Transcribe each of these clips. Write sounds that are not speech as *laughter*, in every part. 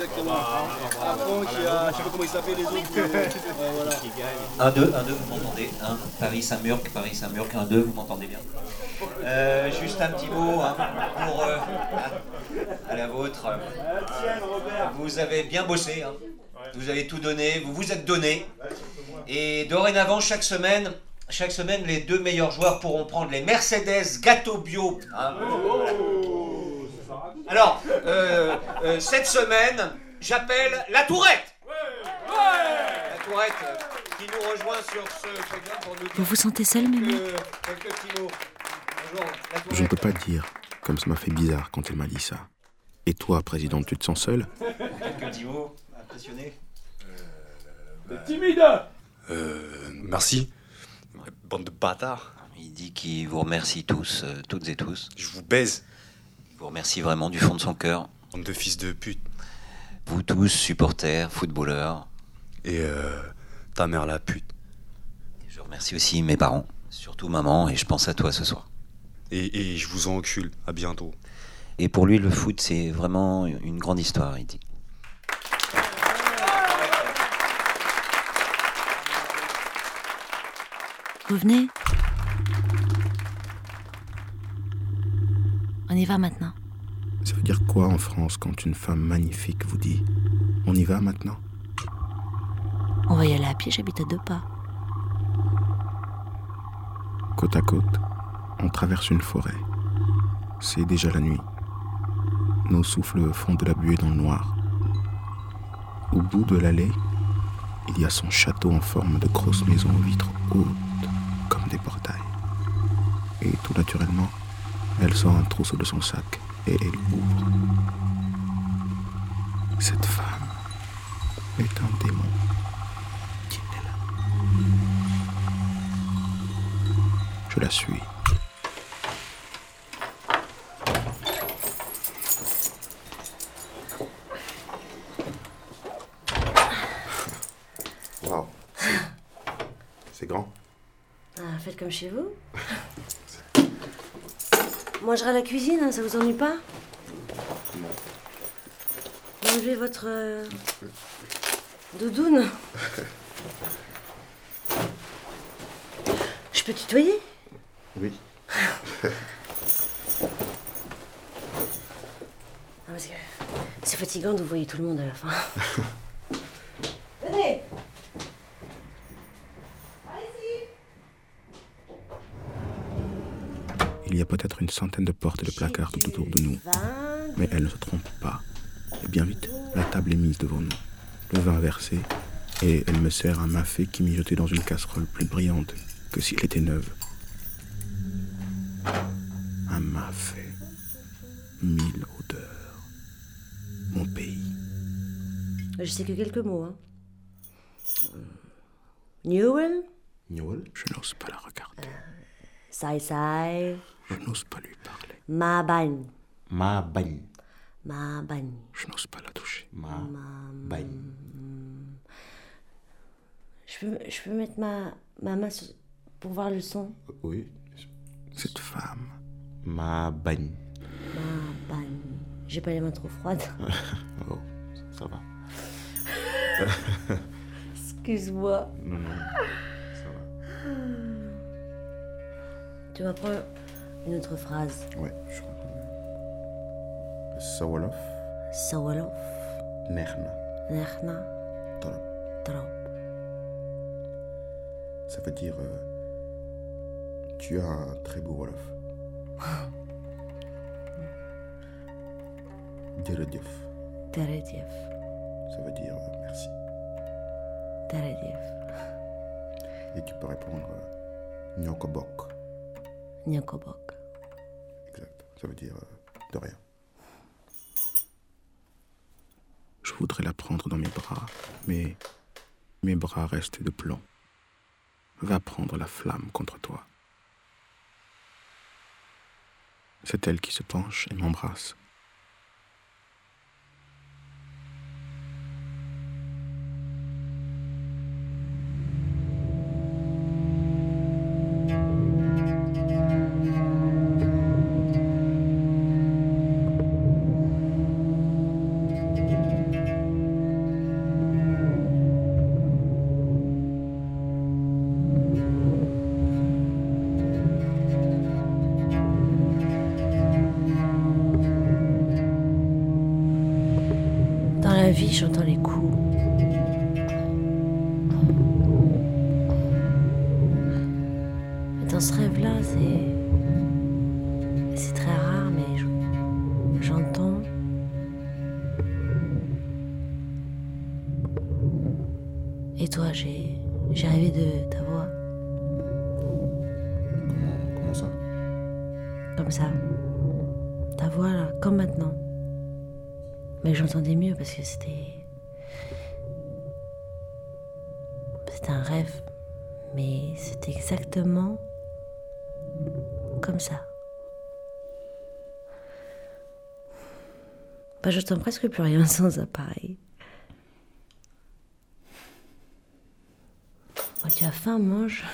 exactement. À Franck, il y a, je sais pas comment il s'appelle les autres. Ouais, voilà. 1, 2, 1, 2, vous m'entendez hein Paris Saint-Murc, Paris Saint-Murc, 1, 2, vous m'entendez bien Euh, Juste un petit mot hein, pour euh, à la vôtre. Vous avez bien bossé, hein. vous avez tout donné, vous vous êtes donné. Et dorénavant, chaque semaine, chaque semaine, les deux meilleurs joueurs pourront prendre les Mercedes gâteau bio. hein. Alors, euh, euh, cette semaine, j'appelle la Tourette. La Tourette euh, qui nous rejoint sur ce podium pour nous dire Vous vous sentez seul, Mémé quelques, quelques petits mots. Bonjour, la Je ne peux pas dire, comme ça m'a fait bizarre quand elle m'a dit ça. Et toi, président, tu te sens seul? Quelques petits mots. Impressionné Euh, merci. Bande de bâtards. Il dit qu'il vous remercie tous, euh, toutes et tous. Je vous baise. Il vous remercie vraiment du fond de son cœur. Bande de fils de pute. Vous tous, supporters, footballeurs. Et euh, ta mère la pute. Et Je remercie aussi mes parents, surtout maman, et je pense à toi ce soir. Et, et je vous encule. À bientôt. Et pour lui, le foot, c'est vraiment une grande histoire, il dit. Vous On y va maintenant. Ça veut dire quoi en France quand une femme magnifique vous dit On y va maintenant? On va y aller à pied, j'habite à deux pas. Côte à côte, on traverse une forêt. C'est déjà la nuit. Nos souffles font de la buée dans le noir. Au bout de l'allée, il y a son château en forme de grosse maison aux vitres hautes, comme des portails. Et tout naturellement, elle sort un trousseau de son sac et elle ouvre. Cette femme est un démon qui est là. Je la suis. Waouh. C'est grand. Ah, faites comme chez vous. *laughs* Mangerai à la cuisine, hein, ça vous ennuie pas Enlevez votre euh, doudoune. *laughs* Je peux tutoyer? Oui. *laughs* Ah, parce que c'est fatigant de vous voyez tout le monde à la fin. *laughs* Venez Il y a peut-être une centaine de portes et de placards tout autour de nous. Mais elle ne se trompe pas. Et bien vite, la table est mise devant nous. Le vin versé, et elle me sert un mafé qui mijotait dans une casserole plus brillante que s'il était neuve. Un mafé. Mille odeurs. Mon pays. Je sais que quelques mots. Hein. Newell, Newell? Je n'ose pas la regarder. Sai Sai, Je n'ose pas lui parler. Ma Ban. Ma bagne. Ma Ban. Je n'ose pas la toucher. Ma bagne. Je peux, je peux mettre ma, ma main sur- pour voir le son? Oui. Cette femme. Ma bagne. Ma Ban. J'ai pas les mains trop froides. *laughs* Oh, ça va. Excuse-moi. Non, non. Ça va. *laughs* Tu vas prendre une autre phrase. Ouais, je crois. Sawolof, Sawalof, Nerna, Nerna, Torop. Trop. Ça veut dire. euh, tu as un très beau Wolof. *laughs* Djeredjev, Terediev, ça veut dire euh, merci. Terediev, Et tu peux répondre euh, Nyokobok. Exact. Ça veut dire euh, de rien. Je voudrais la prendre dans mes bras, mais mes bras restent de plomb. Va prendre la flamme contre toi. C'est elle qui se penche et m'embrasse. Vie, j'entends les coups. Dans ce rêve-là, c'est. C'est très rare, mais je- j'entends. Et toi, j'ai. J'ai rêvé de ta voix, Comment, comment ça? Comme ça. Ta voix, là, comme maintenant. Mais j'entendais mieux parce que c'était. C'était un rêve. Mais c'était exactement. comme ça. Bah, j'entends presque plus rien *laughs* sans appareil. Oh, tu as faim, mange.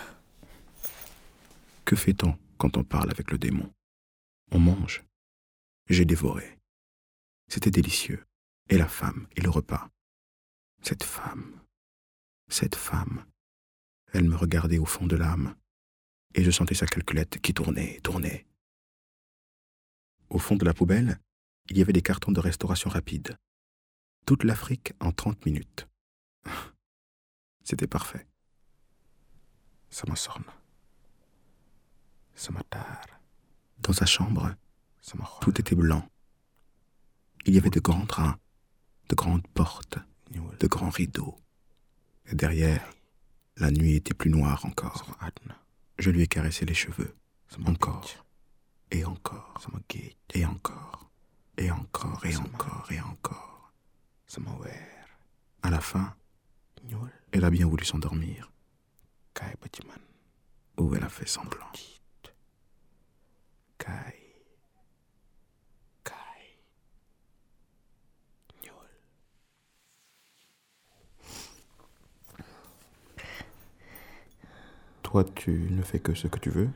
Que fait-on quand on parle avec le démon? On mange. J'ai dévoré. C'était délicieux. Et la femme, et le repas. Cette femme, cette femme, elle me regardait au fond de l'âme, et je sentais sa calculette qui tournait, tournait. Au fond de la poubelle, il y avait des cartons de restauration rapide. Toute l'Afrique en 30 minutes. *laughs* C'était parfait. Ça me sorne. Ça m'attarde. Dans sa chambre, tout était blanc. Il y avait de grands draps, de grandes portes, de grands rideaux. Et derrière, la nuit était plus noire encore. Je lui ai caressé les cheveux. Encore. Et encore. Et encore. Et encore. Et encore. Et encore. À la fin, elle a bien voulu s'endormir. Ou elle a fait semblant. Toi, tu ne fais que ce que tu veux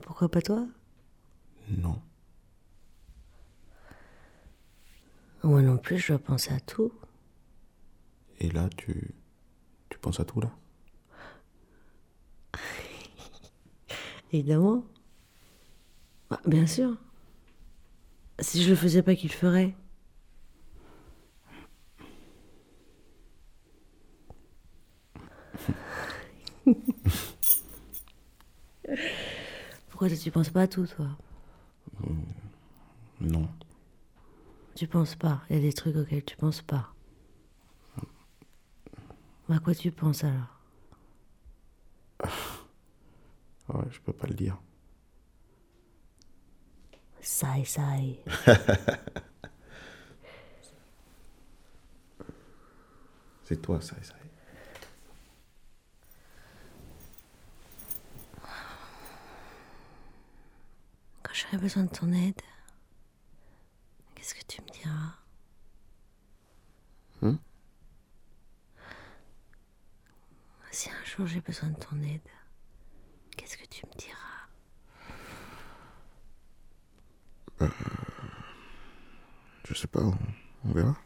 Pourquoi pas toi? Non. Moi non plus, je dois penser à tout. Et là, tu. Tu penses à tout là? *laughs* Évidemment. Bah, bien sûr. Si je le faisais pas, qui le ferait Pourquoi tu penses pas à tout, toi Non. Tu penses pas. Il y a des trucs auxquels tu penses pas. À quoi tu penses alors *sighs* Ouais, je peux pas le dire. Sai, sai. *laughs* C'est toi, ça, ça. Quand j'aurai besoin de ton aide, qu'est-ce que tu me diras? Hmm? Si un jour j'ai besoin de ton aide, qu'est-ce que tu me diras? Je sais pas, on, on verra.